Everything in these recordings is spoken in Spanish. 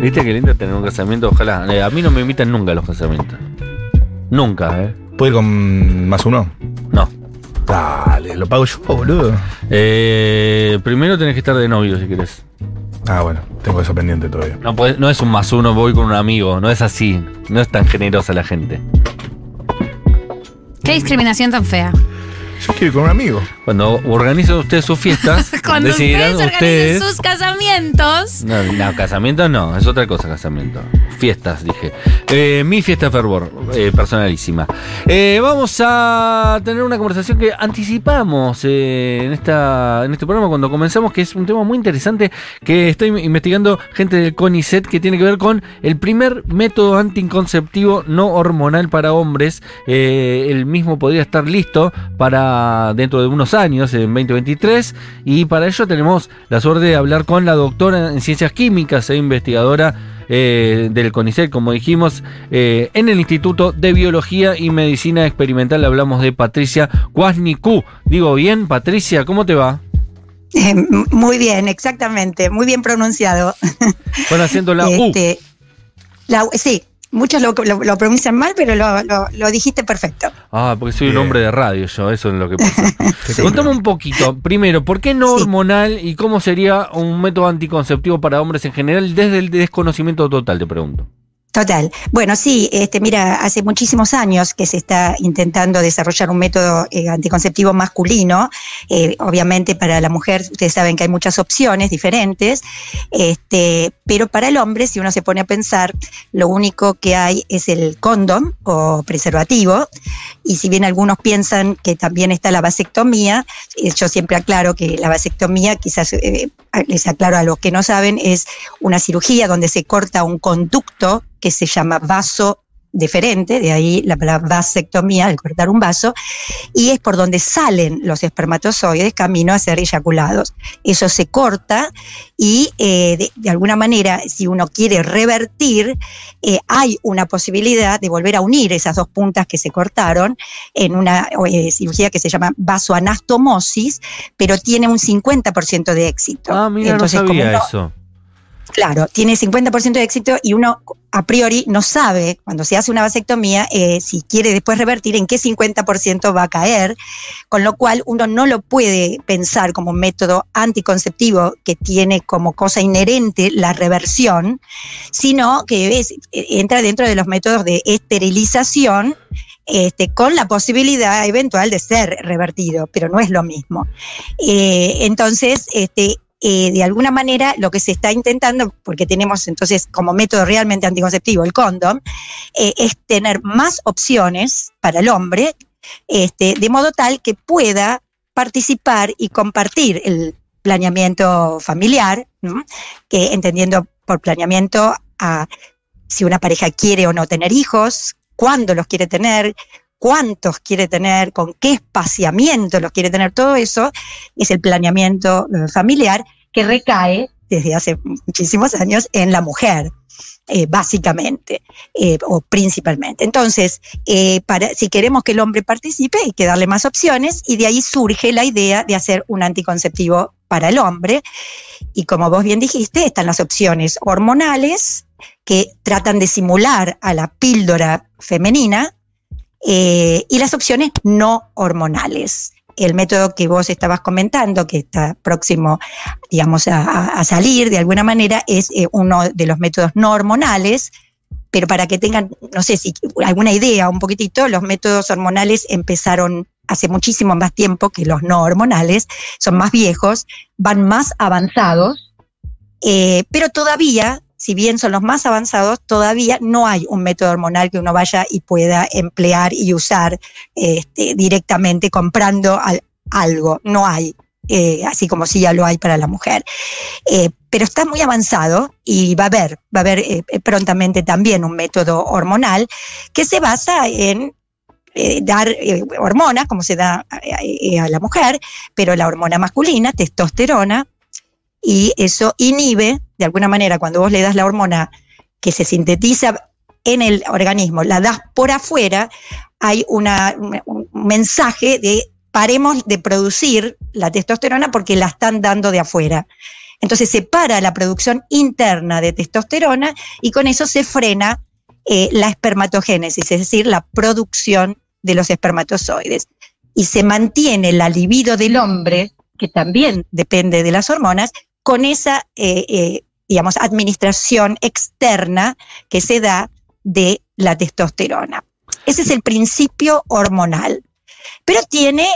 Viste qué lindo tener un casamiento, ojalá. Eh, a mí no me invitan nunca a los casamientos. Nunca, ¿eh? ¿Puedo ir con más uno? No. Dale, lo pago yo, boludo. Eh, primero tenés que estar de novio si querés. Ah, bueno, tengo eso pendiente todavía. No, podés- no es un más uno, voy con un amigo. No es así. No es tan generosa la gente. Qué discriminación tan fea. Yo quiero ir con un amigo. Cuando organizan ustedes sus fiestas, Cuando decidirán ustedes organicen sus casamientos. No, no, casamiento no, es otra cosa casamiento. Fiestas, dije. Eh, mi fiesta fervor, eh, personalísima. Eh, vamos a tener una conversación que anticipamos eh, en, esta, en este programa cuando comenzamos, que es un tema muy interesante que estoy investigando gente del CONICET que tiene que ver con el primer método anticonceptivo no hormonal para hombres. Eh, el mismo podría estar listo para dentro de unos años, en 2023, y para ello tenemos la suerte de hablar con la doctora en ciencias químicas e investigadora eh, del CONICET, como dijimos, eh, en el Instituto de Biología y Medicina Experimental. Hablamos de Patricia Kwasniku. Digo bien, Patricia, ¿cómo te va? Eh, Muy bien, exactamente, muy bien pronunciado. Con haciendo la U. Este, la U- sí, muchos lo, lo- lo pronuncian mal, pero lo, lo- lo dijiste perfecto. Ah, porque soy un hombre de radio yo, eso es lo que pasa. Sí, Contame un poquito, primero, ¿por qué no Sí. hormonal y cómo sería un método anticonceptivo para hombres en general desde el desconocimiento total, te pregunto? Total. Bueno, sí, este, mira, hace muchísimos años que se está intentando desarrollar un método eh, anticonceptivo masculino. Eh, obviamente para la mujer, ustedes saben que hay muchas opciones diferentes, este, pero para el hombre, si uno se pone a pensar, lo único que hay es el condom o preservativo. Y si bien algunos piensan que también está la vasectomía, eh, yo siempre aclaro que la vasectomía, quizás les aclaro a los que no saben, es una cirugía donde se corta un conducto que se llama vaso deferente, de ahí la palabra vasectomía, el cortar un vaso, y es por donde salen los espermatozoides camino a ser eyaculados. Eso se corta y eh, de, de alguna manera, si uno quiere revertir, eh, hay una posibilidad de volver a unir esas dos puntas que se cortaron en una eh, cirugía que se llama vasoanastomosis, pero tiene un 50% de éxito. Ah, mira, Entonces, no como sabía uno- eso. Claro, tiene 50% de éxito y uno a priori no sabe, cuando se hace una vasectomía, eh, si quiere después revertir, en qué 50% va a caer, con lo cual uno no lo puede pensar como un método anticonceptivo que tiene como cosa inherente la reversión, sino que es- eh, entra dentro de los métodos de esterilización este, con la posibilidad eventual de ser revertido, pero no es lo mismo. Eh, entonces, este, eh, de alguna manera lo que se está intentando, porque tenemos entonces como método realmente anticonceptivo el condom, eh, es tener más opciones para el hombre, este, de modo tal que pueda participar y compartir el planeamiento familiar, que entendiendo por planeamiento a si una pareja quiere o no tener hijos, cuándo los quiere tener, cuántos quiere tener, con qué espaciamiento los quiere tener, todo eso es el planeamiento eh, familiar que recae desde hace muchísimos años en la mujer. eh, básicamente eh, o principalmente. Entonces, para, si queremos que el hombre participe, hay que darle más opciones y de ahí surge la idea de hacer un anticonceptivo para el hombre. Y como vos bien dijiste, están las opciones hormonales que tratan de simular a la píldora femenina eh, y las opciones no hormonales. El método que vos estabas comentando, que está próximo, digamos, a, a- salir de alguna manera, es eh, uno de los métodos no hormonales, pero para que tengan, no sé si alguna idea, un poquitito, los métodos hormonales empezaron hace muchísimo más tiempo que los no hormonales, son más viejos, van más avanzados, eh, pero todavía, si bien son los más avanzados, todavía no hay un método hormonal que uno vaya y pueda emplear y usar este, directamente comprando al- algo. No hay, eh, así como sí ya lo hay para la mujer. Eh, pero está muy avanzado y va a haber, va a haber eh, prontamente también un método hormonal que se basa en dar hormonas, como se da a la mujer, pero la hormona masculina, testosterona, y eso inhibe, de alguna manera, cuando vos le das la hormona que se sintetiza en el organismo, la das por afuera, hay una, un mensaje de paremos de producir la testosterona porque la están dando de afuera. Entonces se para la producción interna de testosterona y con eso se frena eh, la espermatogénesis, es decir, la producción de los espermatozoides. Y se mantiene la libido del hombre, que también depende de las hormonas, con esa, eh, eh, digamos, administración externa que se da de la testosterona. Ese es el principio hormonal. Pero tiene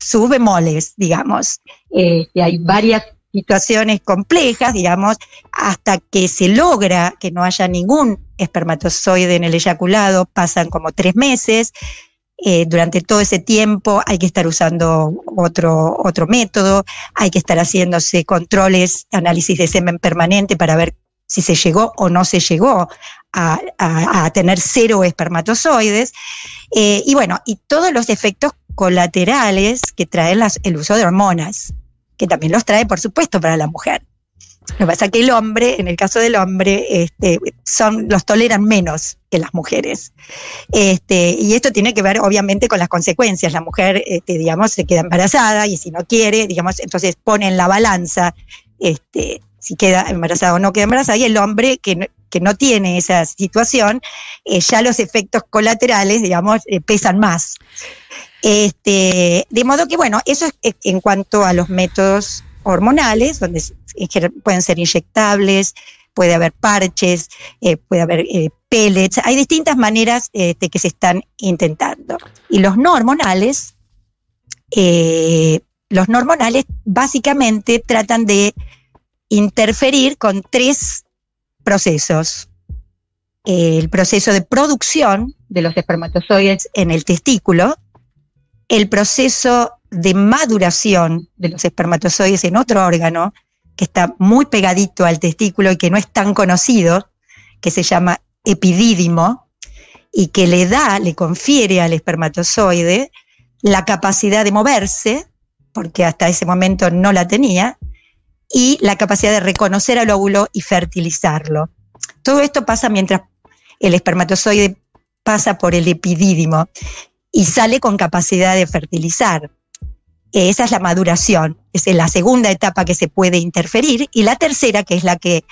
sus bemoles, digamos. Que hay varias situaciones complejas, digamos, hasta que se logra que no haya ningún espermatozoide en el eyaculado, pasan como tres meses. Eh, durante todo ese tiempo hay que estar usando otro, otro método, hay que estar haciéndose controles, análisis de semen permanente para ver si se llegó o no se llegó a, a- a tener cero espermatozoides. Eh, y bueno, y todos los efectos colaterales que traen las- el uso de hormonas, que también los trae, por supuesto, para la mujer. Lo que pasa es que el hombre, en el caso del hombre, este, son, los toleran menos que las mujeres. Este, y esto tiene que ver, obviamente, con las consecuencias. La mujer, este, digamos, se queda embarazada y si no quiere, digamos, entonces pone en la balanza este, si queda embarazada o no queda embarazada. Y el hombre que no, que no tiene esa situación, eh, ya los efectos colaterales, digamos, eh, pesan más. Este, de modo que, bueno, eso es en cuanto a los métodos hormonales, donde general pueden ser inyectables, puede haber parches, eh, puede haber eh, pellets, hay distintas maneras este, que se están intentando. Y los no hormonales, eh, los no hormonales básicamente tratan de interferir con tres procesos. El proceso de producción de los espermatozoides en el testículo, el proceso de maduración de los espermatozoides en otro órgano que está muy pegadito al testículo y que no es tan conocido, que se llama epidídimo, y que le da, le confiere al espermatozoide la capacidad de moverse, porque hasta ese momento no la tenía, y la capacidad de reconocer al óvulo y fertilizarlo. Todo esto pasa mientras el espermatozoide pasa por el epidídimo y sale con capacidad de fertilizar. Eh, Esa es la maduración, es la segunda etapa que se puede interferir. Y la tercera, que es la que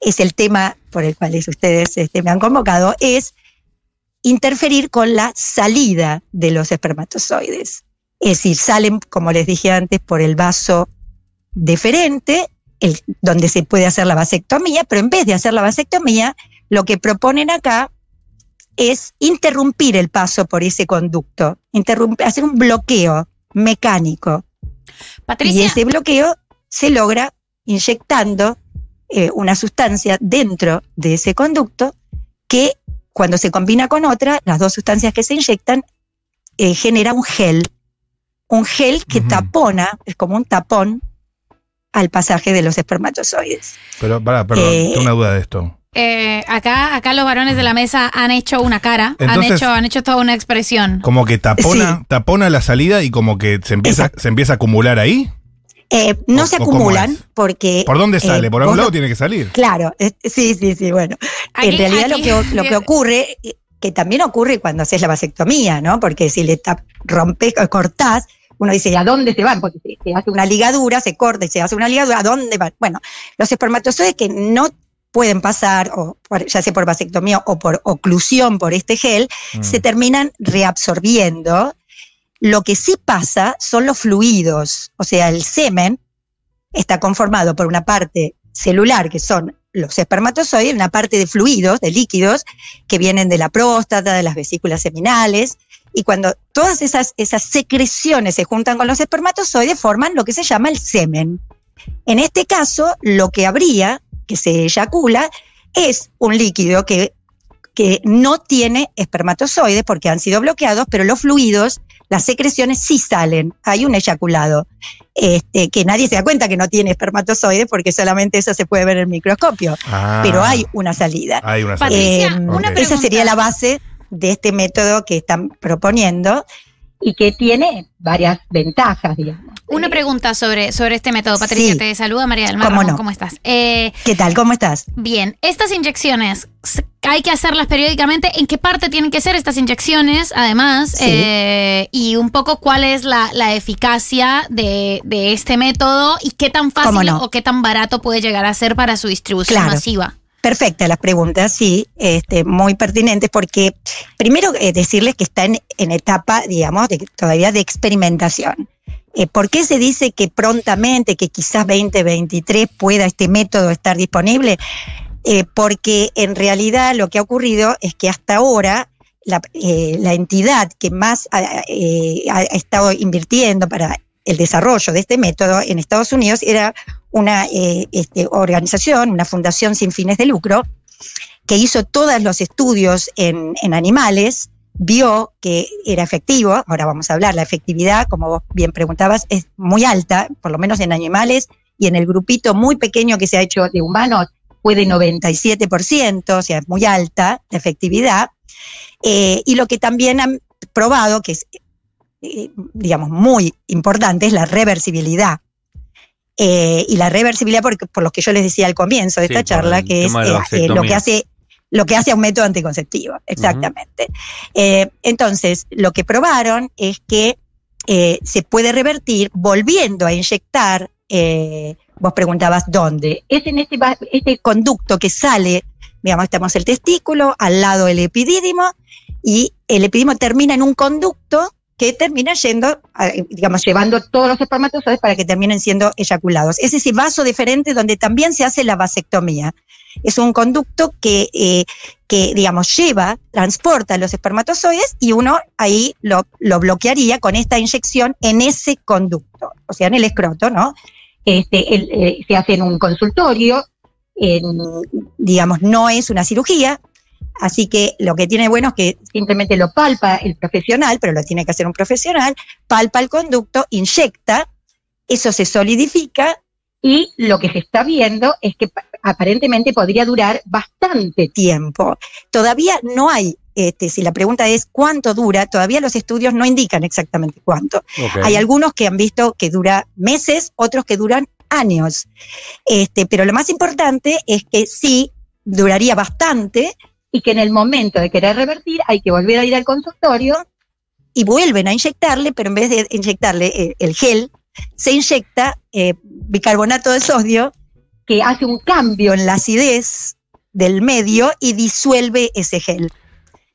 es el tema por el cual ustedes este, me han convocado, es interferir con la salida de los espermatozoides. Es decir, salen, como les dije antes, por el vaso deferente, el- donde se puede hacer la vasectomía, pero en vez de hacer la vasectomía, lo que proponen acá es interrumpir el paso por ese conducto, hacer un bloqueo mecánico. Patricia, Y ese bloqueo se logra inyectando eh, una sustancia dentro de ese conducto que cuando se combina con otra, las dos sustancias que se inyectan, eh, genera un gel. Un gel que tapona, es como un tapón al pasaje de los espermatozoides. Pero, pará, perdón, Eh, tengo una duda de esto. Eh, acá, acá los varones de la mesa han hecho una cara, han, hecho, han hecho toda una expresión. Como que tapona, tapona la salida y como que se empieza, Exacto. se empieza a acumular ahí. Eh, no ¿O- se acumulan porque... ¿Por dónde eh, sale? Por algún lo- lado tiene que salir. Claro, sí, sí, sí, bueno. Aquí- en realidad aquí- lo, que, lo que ocurre, que también ocurre cuando haces la vasectomía, ¿no? Porque si le tap- rompes o cortás, uno dice, ¿y a dónde se van? Porque se, se hace una ligadura, se corta y se hace una ligadura, ¿a dónde van? Bueno, los espermatozoides que no pueden pasar, o por- ya sea por vasectomía o por oclusión por este gel, Mm. se terminan reabsorbiendo. Lo que sí pasa son los fluidos, o sea, el semen está conformado por una parte celular, que son los espermatozoides, y una parte de fluidos, de líquidos, que vienen de la próstata, de las vesículas seminales, y cuando todas esas, esas secreciones se juntan con los espermatozoides, forman lo que se llama el semen. En este caso, lo que habría, que se eyacula, es un líquido que, que no tiene espermatozoides porque han sido bloqueados, pero los fluidos, las secreciones sí salen. Hay un eyaculado. Este, que nadie se da cuenta que no tiene espermatozoides porque solamente eso se puede ver en el microscopio. Ah, Pero hay una salida. Hay una Patricia, salida. Eh, una. Esa sería la base de este método que están proponiendo y que tiene varias ventajas, digamos. Una pregunta sobre, sobre este método, Patricia. Sí. Te saluda María del Mar. ¿Cómo no? ¿Cómo estás? Eh, ¿Qué tal? ¿Cómo estás? bien, estas inyecciones, hay que hacerlas periódicamente. ¿En qué parte tienen que ser estas inyecciones, además? Sí. Eh, y un poco cuál es la, la eficacia de, de este método y qué tan ¿Cómo fácil no? o qué tan barato puede llegar a ser para su distribución Claro. masiva. Perfecta las preguntas, sí, este, muy pertinentes, porque primero eh, decirles que está en, en etapa, digamos, de, todavía de experimentación. Eh, ¿Por qué se dice que prontamente, que quizás 2023 pueda este método estar disponible? Eh, porque en realidad lo que ha ocurrido es que hasta ahora la, eh, entidad que más ha, eh, ha estado invirtiendo para el desarrollo de este método en Estados Unidos era una este, organización, una fundación sin fines de lucro, que hizo todos los estudios en animales, vio que era efectivo, ahora vamos a hablar, la efectividad, como vos bien preguntabas, es muy alta, por lo menos en animales, y en el grupito muy pequeño que se ha hecho de humanos fue de 97%, o sea, es muy alta la efectividad. Eh, y lo que también han probado, que es, eh, digamos, muy importante, es la reversibilidad. Eh, y la reversibilidad, por, por lo que yo les decía al comienzo de Sí, esta charla, que es lo que hace lo que hace a un método anticonceptivo, exactamente. Eh, entonces, lo que probaron es que eh, se puede revertir volviendo a inyectar, eh, vos preguntabas dónde, es en este, este conducto que sale, digamos, estamos el testículo, al lado el epidídimo, y el epidídimo termina en un conducto que termina yendo, digamos, llevando todos los espermatozoides para que terminen siendo eyaculados. Es ese vaso diferente donde también se hace la vasectomía. Es un conducto que, eh, que, digamos, lleva, transporta los espermatozoides y uno ahí lo, lo bloquearía con esta inyección en ese conducto, o sea, en el escroto, ¿no? Este, eh, se hace en un consultorio, en, digamos, no es una cirugía, así que lo que tiene bueno es que simplemente lo palpa el profesional, pero lo tiene que hacer un profesional, palpa el conducto, inyecta, eso se solidifica y lo que se está viendo es que aparentemente podría durar bastante tiempo. Todavía no hay, este, si la pregunta es cuánto dura, todavía los estudios no indican exactamente cuánto. Hay algunos que han visto que dura meses, otros que duran años. Este, pero lo más importante es que sí duraría bastante y que en el momento de querer revertir hay que volver a ir al consultorio y vuelven a inyectarle, pero en vez de inyectarle eh, el gel, se inyecta eh, bicarbonato de sodio que hace un cambio en la acidez del medio y disuelve ese gel.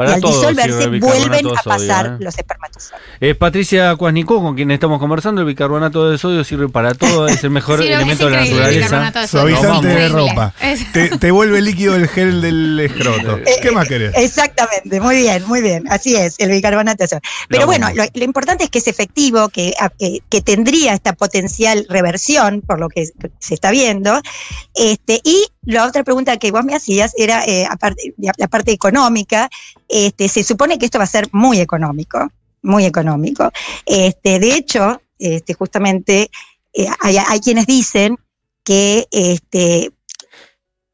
Para y al disolverse el vuelven a sodio, pasar ¿eh? los espermatozoides. Es Patricia Cuasnicó, con quien estamos conversando. El bicarbonato de sodio sirve para todo, es el mejor Sí, elemento de la naturaleza. bicarbonato de sodio. Suavizante de ropa. Te, te vuelve líquido el gel del escroto. Eh, ¿Qué más querés? Exactamente, muy bien, muy bien, así es, el bicarbonato de sodio. Pero Lo bueno, lo, lo importante es que es efectivo, que, que, que tendría esta potencial reversión, por lo que se está viendo. Este, y la otra pregunta que vos me hacías era, eh, aparte, la la parte económica, este, se supone que esto va a ser muy económico, muy económico. Este, de hecho, este, justamente eh, hay, hay quienes dicen que este,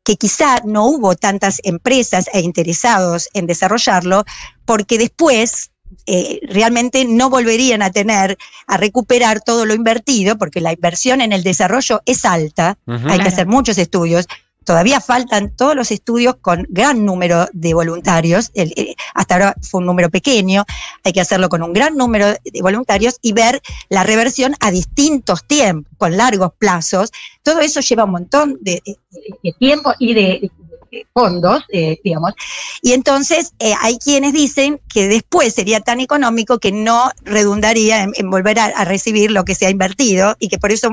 que quizá no hubo tantas empresas e interesados en desarrollarlo, porque después eh, realmente no volverían a tener, a recuperar todo lo invertido, porque la inversión en el desarrollo es alta, hay Claro. que hacer muchos estudios. Todavía faltan todos los estudios con gran número de voluntarios. Eh, hasta ahora fue un número pequeño. Hay que hacerlo con un gran número de voluntarios y ver la reversión a distintos tiempos, con largos plazos. Todo eso lleva un montón de, tiempo y de fondos, eh, digamos. Y entonces eh, hay quienes dicen que después sería tan económico que no redundaría en, volver a, recibir lo que se ha invertido y que por eso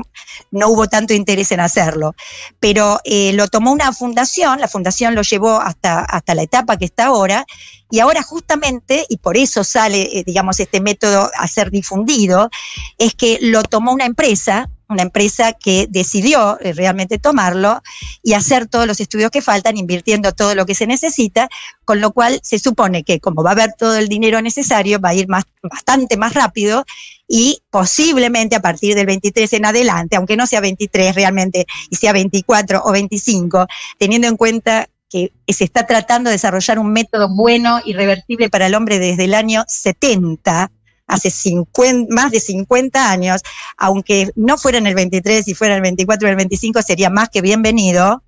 no hubo tanto interés en hacerlo. Pero eh, lo tomó una fundación, la fundación lo llevó hasta, hasta la etapa que está ahora, y ahora justamente, y por eso sale, digamos, este método a ser difundido, es que lo tomó una empresa, una empresa que decidió eh, realmente tomarlo y hacer todos los estudios que faltan, invirtiendo todo lo que se necesita, con lo cual se supone que como va a haber todo el dinero necesario, va a ir más, bastante más rápido y posiblemente a partir del 23 en adelante, aunque no sea 23 realmente y sea 24 o 25, teniendo en cuenta que se está tratando de desarrollar un método bueno y reversible para el hombre desde el año 70, hace 50, más de 50 años, aunque no fuera en el 23 y fuera el 24 o el 25, sería más que bienvenido.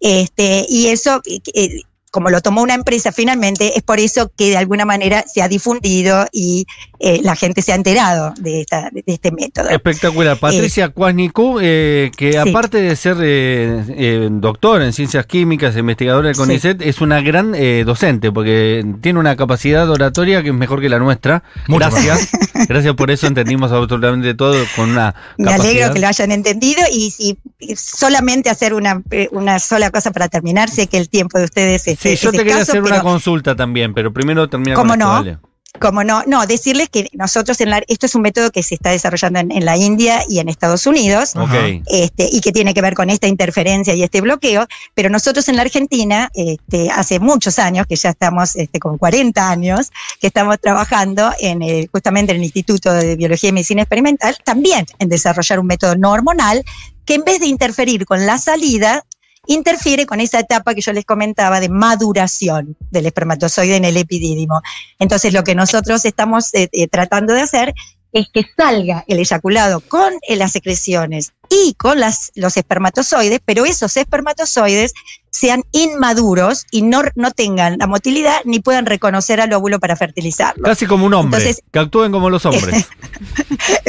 Este, y eso eh, como lo tomó una empresa finalmente, es por eso que de alguna manera se ha difundido y eh, la gente se ha enterado de, esta, de este método. Espectacular. Patricia Cuasnicú, eh, que sí. aparte de ser eh, eh, doctora en ciencias químicas, investigadora del Sí. CONICET, es una gran eh, docente, porque tiene una capacidad oratoria que es mejor que la nuestra. Mucho Gracias. Gracias por eso entendimos absolutamente todo con una Me capacidad. alegro que lo hayan entendido y, si solamente hacer una, eh, una sola cosa para terminar, sé que el tiempo de ustedes es, Sí, es yo te quería hacer una consulta también, pero primero termina ¿Cómo con esto, no? dale. como no, no, decirles que nosotros en la, esto es un método que se está desarrollando en, en la India y en Estados Unidos. Ok. Este, y que tiene que ver con esta interferencia y este bloqueo, pero nosotros en la Argentina, este, hace muchos años, que ya estamos este, con 40 años, que estamos trabajando en el, justamente en el Instituto de Biología y Medicina Experimental, también en desarrollar un método no hormonal que en vez de interferir con la salida, interfiere con esa etapa que yo les comentaba de maduración del espermatozoide en el epidídimo. Entonces, lo que nosotros estamos eh, eh, tratando de hacer es que salga el eyaculado con las secreciones y con las, los espermatozoides, pero esos espermatozoides sean inmaduros y no, no tengan la motilidad ni puedan reconocer al óvulo para fertilizarlo. Casi como un hombre, Entonces- que actúen como los hombres.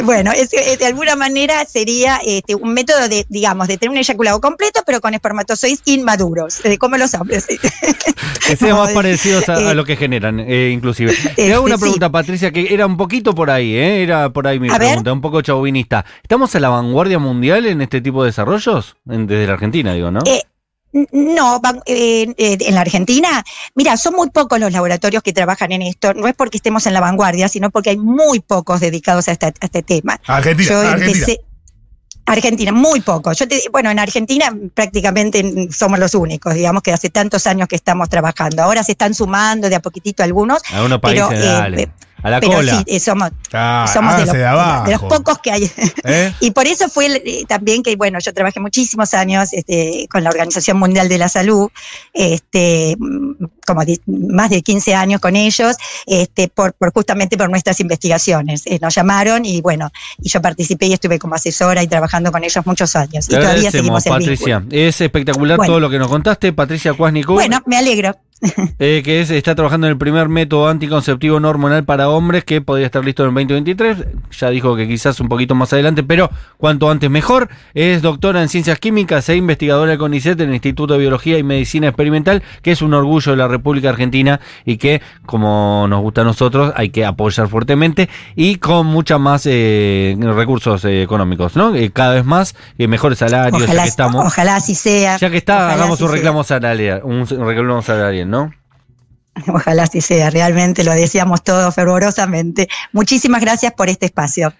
Bueno, es, es de alguna manera sería este, un método de, digamos, de tener un eyaculado completo, pero con espermatozoides inmaduros, eh, como los hombres. sí. Que sean más parecidos a, a eh, lo que generan, eh, inclusive. Te hago una sí. pregunta, Patricia, que era un poquito por ahí, ¿eh? Era por ahí mi A ver. pregunta, un poco chauvinista. ¿Estamos a la vanguardia mundial en este tipo de desarrollos? En- desde la Argentina, digo, ¿no? Eh, No, eh, eh, en la Argentina, mira, son muy pocos los laboratorios que trabajan en esto. No es porque estemos en la vanguardia, sino porque hay muy pocos dedicados a, esta- a este tema. Argentina, Yo Argentina. empecé. Argentina, muy pocos. Yo te, bueno, en Argentina prácticamente somos los únicos, digamos que hace tantos años que estamos trabajando. Ahora se están sumando de a poquitito algunos, Algunos países, pero, eh, dale. A la pero cola. sí, somos, Ah, somos de, los, hágase de abajo. de los pocos que hay. ¿Eh? Y por eso fue eh, también que, bueno, yo trabajé muchísimos años este, con la Organización Mundial de la Salud, este, como más de 15 años con ellos, este, por, por justamente por nuestras investigaciones. Eh, nos llamaron y bueno, y yo participé y estuve como asesora y trabajando con ellos muchos años. Te y todavía seguimos Patricia. Es espectacular Bueno. todo lo que nos contaste. Patricia Cuasnicú, Bueno, me alegro. eh, que es, está trabajando en el primer método anticonceptivo no hormonal para hombres que podría estar listo en el 2023. Ya dijo que quizás un poquito más adelante, pero cuanto antes mejor. Es doctora en ciencias químicas e investigadora del CONICET en el Instituto de Biología y Medicina Experimental, que es un orgullo de la República Argentina y que, como nos gusta a nosotros, hay que apoyar fuertemente y con mucha más eh, recursos eh, económicos, ¿no? Eh, cada vez más, eh, mejores salarios, ya que estamos. ojalá así sea. Ya que está, hagamos un reclamo salarial, un reclamo salarial, ¿no? Ojalá así sea, realmente lo deseamos todos fervorosamente. Muchísimas gracias por este espacio.